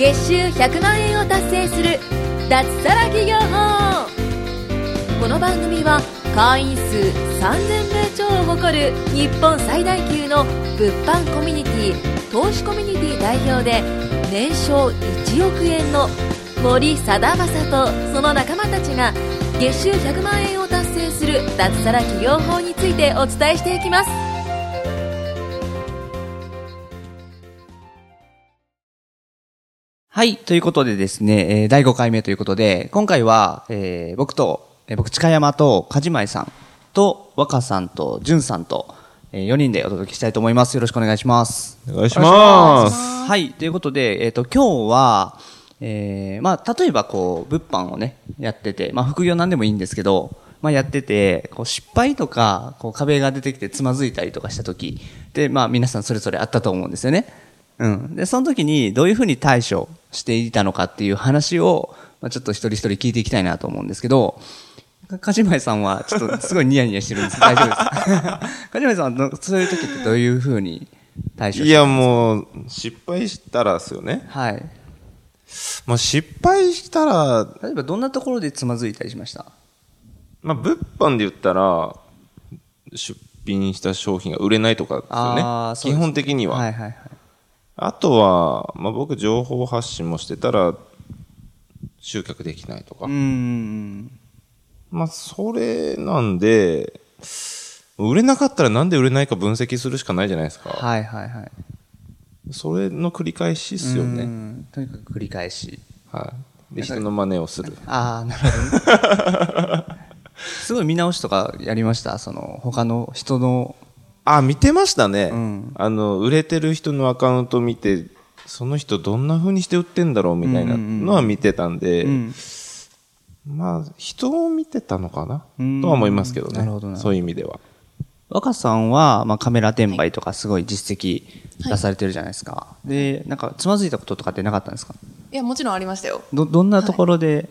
月収100万円を達成する脱サラ企業法。この番組は会員数3000名超を誇る日本最大級の物販コミュニティ投資コミュニティ代表で年商1億円の森貞正とその仲間たちが月収100万円を達成する脱サラ企業法についてお伝えしていきます。はい。ということでですね、えー第5回目ということで、今回は、えー僕と、えー僕、近山と、かじまいさんと、若さんと、じゅんさんと、え4人でお届けしたいと思います。よろしくお願いします。お願いします。はい。ということで、えっ、と、今日は、えーまあ、例えばこう、物販をね、やってて、まあ、副業なんでもいいんですけど、まあ、やってて、こう、失敗とか、こう、壁が出てきてつまずいたりとかした時で、まあ、皆さんそれぞれあったと思うんですよね。うん。で、その時にどういうふうに対処していたのかっていう話を、まあ、ちょっと一人一人聞いていきたいなと思うんですけど、かかじまいさんは、ちょっとすごいニヤニヤしてるんです 大丈夫ですか？かじまいさんはど、そういう時ってどういうふうに対処していや、もう、失敗したらですよね。はい。まあ、失敗したら、例えばどんなところでつまずいたりしました？まあ、物販で言ったら、出品した商品が売れないとかですよね。あーそうです基本的には。はいはいはい。あとは、まあ、僕、情報発信もしてたら、集客できないとか。うーん。まあ、それなんで、売れなかったらなんで売れないか分析するしかないじゃないですか。はいはいはい。それの繰り返しっすようね。んとにかく繰り返し。はい。で、人の真似をする。ああ、なるほどね。すごい見直しとかやりました？その、他の人の。あ、見てましたね。んあの、売れてる人のアカウント見て、その人どんな風にして売ってんだろうみたいなのは見てたんで、うん。まあ、人を見てたのかな？うんとは思いますけどね。なるほどなそういう意味では。若さんは、まあ、カメラ転売とかすごい実績出されてるじゃないですか。で、なんか、つまずいたこととかってなかったんですか？いやもちろんありましたよ。ど、どんなところで、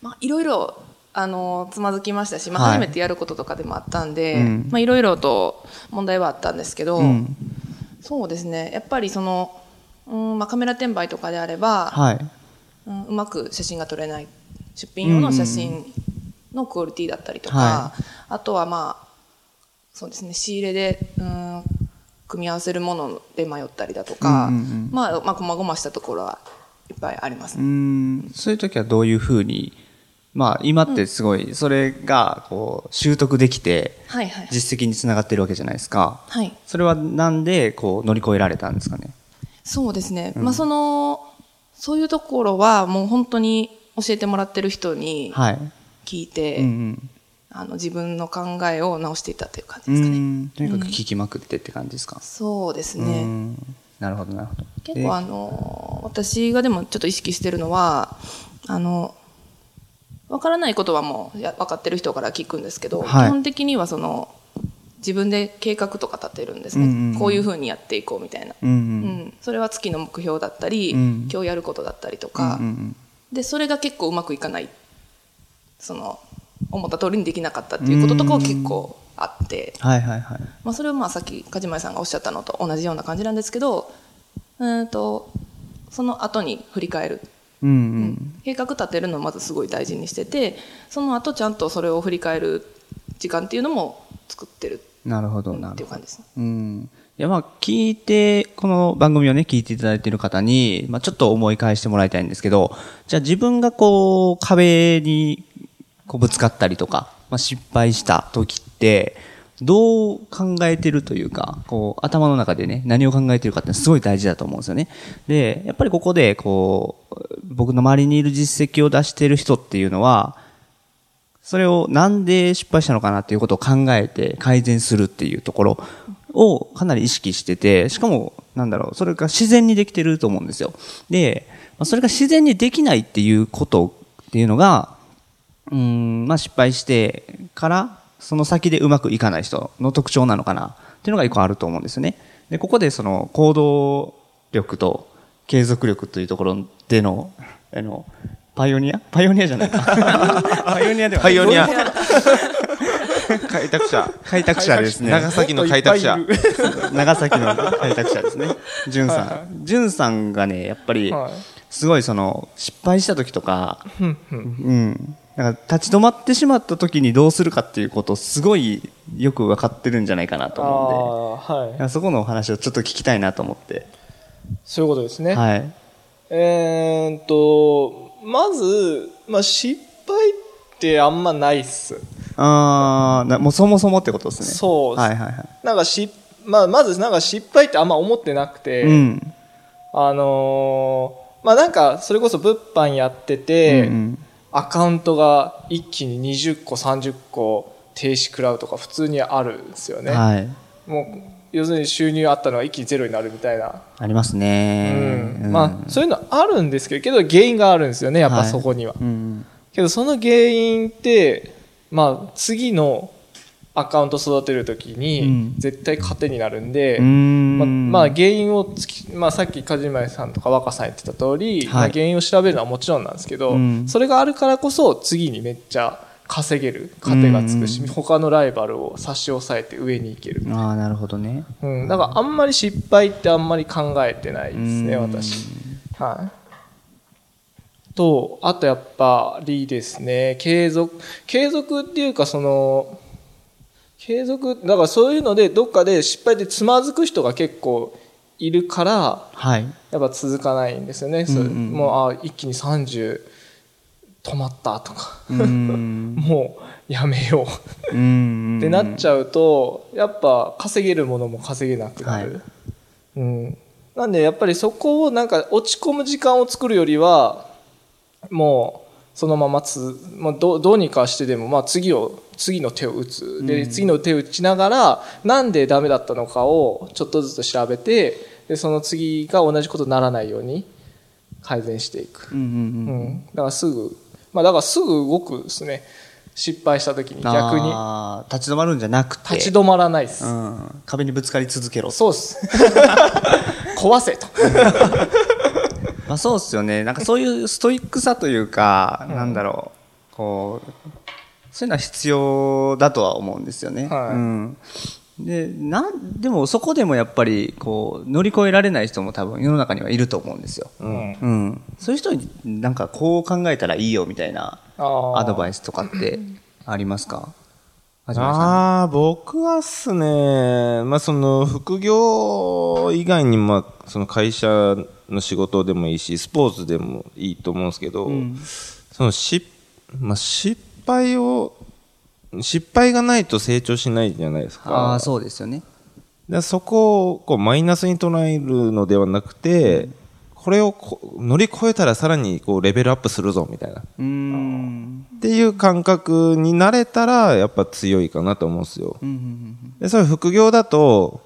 まあいろいろあのつまずきましたし、まあ、はい。初めてやることとかでもあったんで、うん。まあいろいろと問題はあったんですけど、うん。そうですね。やっぱりその、うんまあ、カメラ転売とかであれば、はい。うん、うまく写真が撮れない出品用の写真のクオリティだったりとか、はあとはまあそうですね仕入れで、うん、組み合わせるもので迷ったりだとか、うんうんうん。まあまあ細々したところはいっぱいありますうーん。そういう時はどういうふうに、まあ今ってすごい、それがこう習得できて、はいはい実績につながってるわけじゃないですか。はいそれはなんでこう乗り越えられたんですかね？そうですね、まあそのそういうところはもう本当に教えてもらってる人にはい。聞いて、うんうん。あの自分の考えを直していったという感じうですかね、ん。とにかく聞きまくってって感じですか？そうですうね、ん。なるほどなるほど。で結構あの私がでもちょっと意識してるのはあの分からないことはもうや分かってる人から聞くんですけど、はい。基本的にはその自分で計画とか立てるんですね、うんうんうん。こういうふうにやっていこうみたいな、うんう。うん。んそれは月の目標だったり、うん今日やることだったりとうんか、うんうん。でそれが結構うまくいかないその思った通りにできなかったっていうこととかは結構あって、はいはいはい。まあ、それはまあさっき梶前さんがおっしゃったのと同じような感じなんですけどうーんとその後に振り返る、うんう。うんん計画立てるのをまずすごい大事にしててその後ちゃんとそれを振り返る時間っていうのも作ってるなるほどうんなるほどっていう感じ。ですね。うん。いや、まあ、聞いて、この番組をね、聞いていただいている方に、まあ、ちょっと思い返してもらいたいんですけど、じゃあ自分がこう、壁に、こう、ぶつかったりとか、まあ、失敗した時って、どう考えてるというか、こう、頭の中でね、何を考えてるかってすごい大事だと思うんですよね。で、やっぱりここで、こう、僕の周りにいる実績を出している人っていうのは、それをなんで失敗したのかなっていうことを考えて改善するっていうところをかなり意識してて、しかも、なんだろう、それが自然にできてると思うんですよ。で、それが自然にできないっていうことっていうのが、うーん、まあ失敗してから、その先でうまくいかない人の特徴なのかなっていうのが一個あると思うんですよね。で、ここでその行動力と継続力というところでの、あの、パイオニア？パイオニアじゃないか。パイオニアではないパイオニア。開拓者。開拓者ですね。長崎の開拓者。長崎の開拓者ですね。じゅんさん。じゅんさんがね、やっぱり、はいすごいその、失敗した時とか、うんうんから立ち止まってしまった時にどうするかっていうことをすごいよく分かってるんじゃないかなと思うんで。はいそこのお話をちょっと聞きたいなと思って。そういうことですね、はい。えーっとまず、まあ、失敗ってあんまないっすあーなもうそもそもってことですね。そうはいはいはい。なんかし、まあ、まずなんか失敗ってあんま思ってなくて、うん。あのーまあなんかそれこそ物販やってて、うんうんアカウントが一気に20個30個停止食らうとか普通にあるんですよね、はい。もう要するに収入あったのが一気にゼロになるみたいな、ありますね。うん。まあそういうのあるんですけどけど原因があるんですよねやっぱはい。そこには、うん。けどその原因ってまあ次のアカウント育てるときうにん。絶対糧になるんで、うーん。まあ、まあ原因をつき、まあ、さっき梶前さんとか若さん言ってた通り、はい。まあ、原因を調べるのはもちろんなんですけど、うん。それがあるからこそ次にめっちゃ稼げる糧がつくし、うん他のライバルを差し押さえて上に行ける、ああ、なるほどね。うん、だからあんまり失敗ってあんまり考えてないですねうん。私。はい。とあとやっぱりですね。継続継続っていうかその継続だからそういうのでどっかで失敗でつまずく人が結構いるからはい。やっぱ続かないんですよね、うんうんもうあ一気に30止まったとか。もうやめよう。ってなっちゃうとやっぱ稼げるものも稼げなくなる、はい。うん、なんでやっぱりそこをなんか落ち込む時間を作るよりはもうそのままつ、まあ、どどうにかしてでも、まあ、次を次の手を打つ。で、次の手を打ちながらなんでダメだったのかをちょっとずつ調べてでその次が同じことにならないように改善していく、うんうんうん。うん、だからすぐまあだからすぐ動くですね失敗した時に逆に立ち止まるんじゃなくて。立ち止まらないです、うん。壁にぶつかり続けろ。そうっす 壊せと まあそうっすよね。なんかそういうストイックさというか、なんだろう。こう、そういうのは必要だとは思うんですよね。はいうん。で、なん、でもそこでもやっぱり、こう、乗り越えられない人も多分世の中にはいると思うんですよ。うんうん。そういう人になんかこう考えたらいいよみたいなアドバイイスとかってありますか？はじめさん。ああ、僕はっすね、まあその副業以外にまあその会社の仕事でもいいし、スポーツでもいいと思うんですけど、そのし、まあ失敗を、失敗がないと成長しないじゃないですか。ああ、そうですよね。でそこをこうマイナスに捉えるのではなくて、これをこ乗り越えたらさらにこうレベルアップするぞみたいな。っ。ていう感覚になれたらやっぱ強いかなと思うんですよ。うんうんうんで、それ副業だと、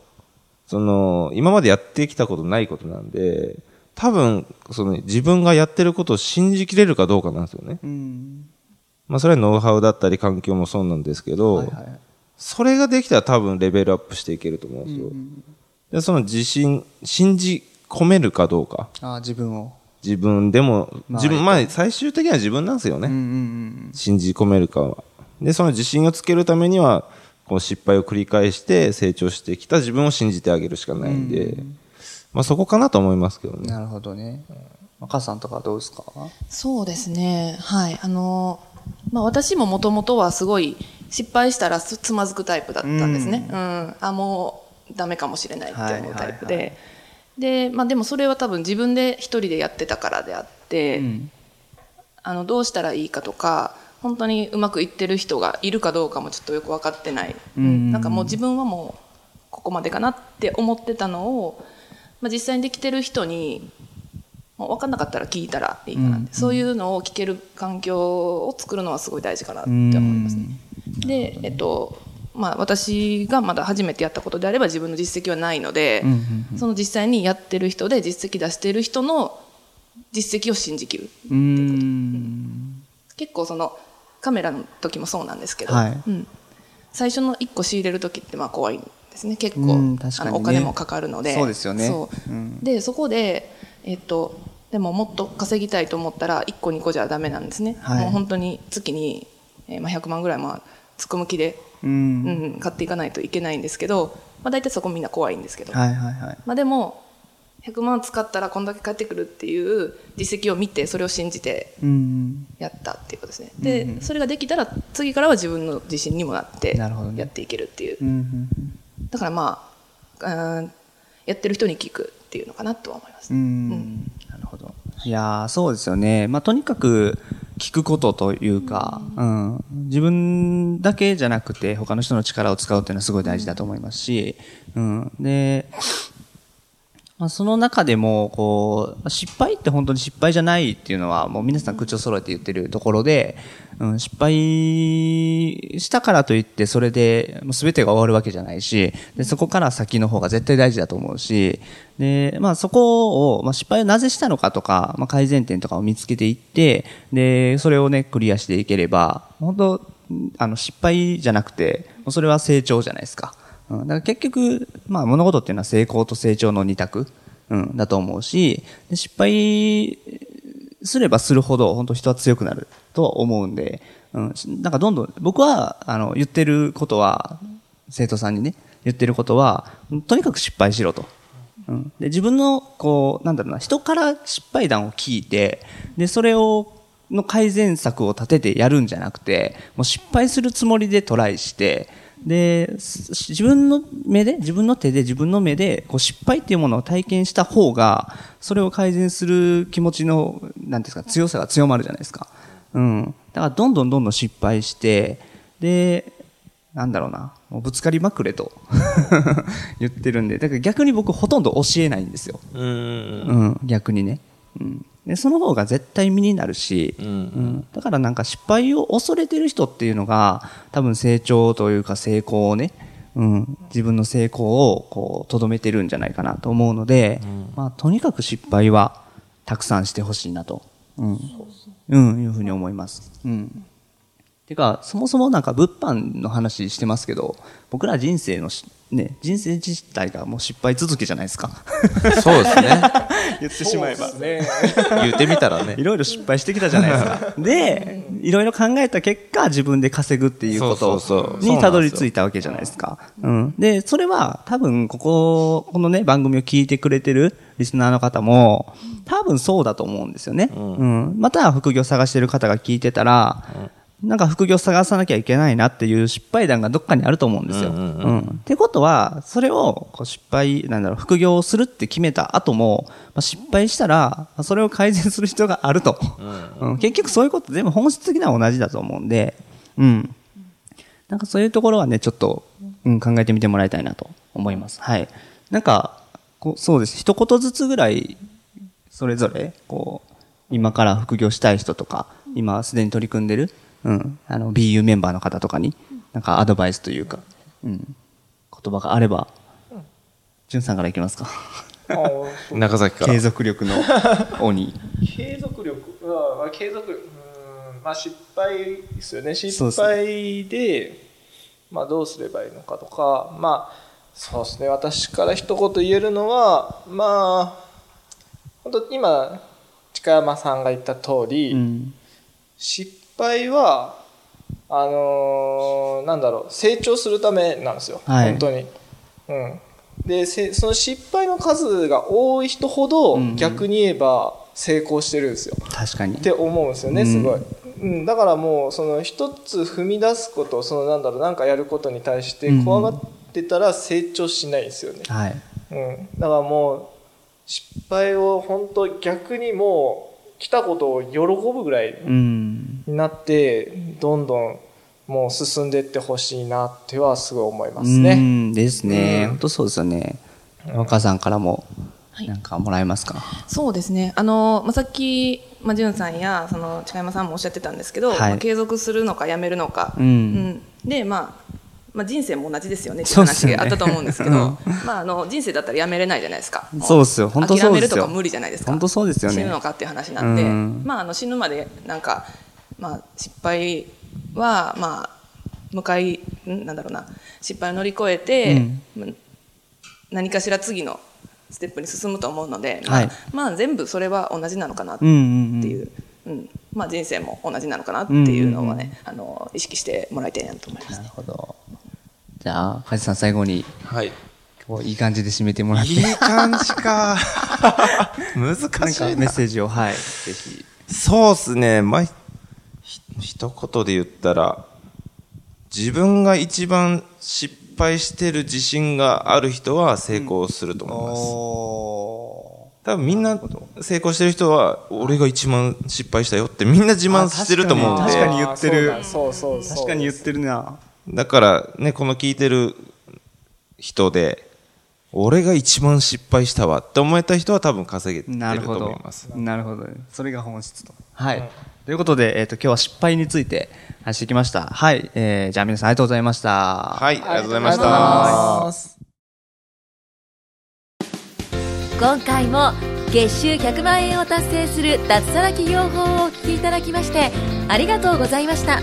その、今までやってきたことないことなんで、多分、その自分がやってることを信じきれるかどうかなんですよね。うん。うん。まあそれはノウハウだったり環境もそうなんですけど、はいはい。それができたら多分レベルアップしていけると思うんですよ。で、その自信、信じ込めるかどうか。ああ、自分を。自分でも、まあ自分、まあ最終的には自分なんですよね。うんうんうん。信じ込めるかは。で、その自信をつけるためには、こう失敗を繰り返して成長してきた自分を信じてあげるしかないんで、まあそこかなと思いますけどね。なるほどね。若さんとかどうですか？そうですね。はい。あの、まあ私ももともとはすごい失敗したらつつまずくタイプだったんですね。うん。あ、もうダメかもしれないって思うタイプで。はいはいはで、まあでもそれは多分自分で一人でやってたからであって、うん。あの、どうしたらいいかとか、本当にうまくいってる人がいるかどうかもちょっとよく分かってない。うんなんかもう自分はもうここまでかなって思ってたのを、まあ、実際にできてる人にもう分かんなかったら聞いたらいいかなって、そういうのを聞ける環境を作るのはすごい大事かなって思いますね。で、えっとまあ、私がまだ初めてやったことであれば自分の実績はないので、うんうんその実際にやってる人で実績出してる人の実績を信じきるうーん。結構そのカメラの時もそうなんですけど、はい。うん、最初の1個仕入れる時ってまあ怖いんですね。結構、ね。あのお金もかかるので。そうですよね。そう。うん。でそこで、えっと、でももっと稼ぎたいと思ったら1個2個じゃダメなんですね、はい。もう本当に月に、えーまあ、100万ぐらいまあ突っ込む気で、う。うんん、買っていかないといけないんですけど、まあ、大体そこみんな怖いんですけど、はいはいはい。まあ、でも100万使ったらこんだけ返ってくるっていう実績を見てそれを信じてうん。やったっていうことですね。で、それができたら次からは自分の自信にもなってなるほどね。やっていけるっていう、うんうんだからまあうんやってる人に聞くっていうのかなとは思います、うん。なるほど。いやーそうですよね。まあ、とにかく聞くことというか、うん。自分だけじゃなくて他の人の力を使うっていうのはすごい大事だと思いますし、うん。で、まあ、その中でも、こう、失敗って本当に失敗じゃないっていうのは、もう皆さん口を揃えて言ってるところで、うん、失敗したからといって、それで、もう全てが終わるわけじゃないし、で、そこから先の方が絶対大事だと思うし、で、まあそこを、まあ失敗をなぜしたのかとか、まあ改善点とかを見つけていって、で、それをね、クリアしていければ、本当あの、失敗じゃなくて、もうそれは成長じゃないですか。うん、だから結局、まあ物事っていうのは成功と成長の二択、うん、だと思うし、で失敗すればするほど本当人は強くなるとは思うんで、うん、なんかどんどん、僕は、あの、言ってることは、生徒さんにね、言ってることは、とにかく失敗しろと。うん、で自分の、こう、なんだろうな、人から失敗談を聞いて、で、それを、の改善策を立ててやるんじゃなくて、もう失敗するつもりでトライして、で、す自分の目で、自分の手で、自分の目で、こう失敗っていうものを体験した方が、それを改善する気持ちの、なんですか、強さが強まるじゃないですか。うん。だから、どんどんどんどん失敗して、で、なんだろうな、もうぶつかりまくれと 言ってるんで、だから逆に僕ほとんど教えないんですよ。うん、逆にね。うん。で、その方が絶対身になるし、うん。うん。だからなんか失敗を恐れてる人っていうのが、多分成長というか成功をね、うん、自分の成功をこう、とどめてるんじゃないかなと思うので、まあ、とにかく失敗はたくさんしてほしいなと、うん、うん、いうふうに思います。うん。てか、そもそもなんか物販の話してますけど、僕ら人生のし、ね、人生自体がもう失敗続きじゃないですか。そうですね。言ってしまえば。ね言ってみたらねい。ろいろ失敗してきたじゃないですか。で、いろいろ考えた結果、自分で稼ぐっていうことにたどり着いたわけじゃないですか。うん。で、それは多分、ここ、このね、番組を聞いてくれてるリスナーの方も、多分そうだと思うんですよね。うん。また、副業探してる方が聞いてたら、なんか副業探さなきゃいけないなっていう失敗談がどっかにあると思うんですよ。うんうんうんうんってことは、それをこう失敗、なんだろう、副業をするって決めた後も、まあ、失敗したら、まあそれを改善する必要があると。うん結局そういうこと全部本質的には同じだと思うんで、うん。なんかそういうところはね、ちょっと、うん、考えてみてもらいたいなと思います。はい。なんか、こうそうです。一言ずつぐらい、それぞれ、こう、今から副業したい人とか、今すでに取り組んでる、うん、あの、BU メンバーの方とかに、なんかアドバイスというか、うん、言葉があれば、じゅんさんからいきますか？中崎から継。続力の鬼。継続力、うんまあ、継続力、うんまあ失敗ですよね。失ですね敗で、まあどうすればいいのかとか、まあ、そうですね。私から一言言えるのは、まあ、本当今、近山さんが言った通り、うん。失敗は、あのーなんだろう、成長するためなんですよ。はい本当に。うん。で、せその失敗の数が多い人ほど、うん逆に言えば成功してるんですよ。確かにっ。て思うんですよね、うんすごい。うん、だからもう、その一つ踏み出すこと、そのなんだろう、なんかやることに対して怖がってたら成長しないですよね。はい。うん。だからもう、失敗を本当逆にもう、来たことを喜ぶぐらいうん。になって、どんどんもう進んでいってほしいなってはすごい思いますうね。んですね。うん本当そうですよね。若さんからも、なんかもらえますか？そうですね。あの、まあ、さっき、まあ、じゅんさんや、その、近山さんもおっしゃってたんですけど、はいまあ継続するのかやめるのか。うんで、まあ、まあ、人生も同じですよねっていう話があったと思うんですけど、うん。まあ、あの、人生だったらやめれないじゃないですか。もそうっすよ。本当そうですよ。諦めるとか無理じゃないですか。本当そうですよね。死ぬのかっていう話なんで、うん。まあ、あの、死ぬまで、なんか、まあ、失敗は、まあ、向かい、ん？なんだろうな、失敗を乗り越えて、まあ何かしら次のステップに進むと思うので、まあはい。まあ全部それは同じなのかなってう。んうんうん。いう、うん。まあ、人生も同じなのかなっていうのをね、あの意識してもらいたいなと思いますなるほど。じゃあ、梶さん最後にはい。おいい感じで締めてもらって。いい感じか。難なんしかいな。メッセージを、はい。ぜひ。そうっすね。まあ、ひ一言で言ったら、自分が一番失敗してる自信がある人は成功すると思います。お多分みんな成功してる人は、俺が一番失敗したよってみんな自慢してると思うんで。確かに言ってるそうそうそう確かに言ってるな。だからね、この聞いてる人で、俺が一番失敗したわって思えた人は多分稼げてるとなるほど思います。。なるほど。それが本質と。はい。ということで、えっ、と、今日は失敗について話してきました。はい。えー、じゃあ皆さんありがとうございました。はい、ありがとうございました。今回も月収100万円を達成する脱サラ企業法をお聞きいただきましてありがとうございました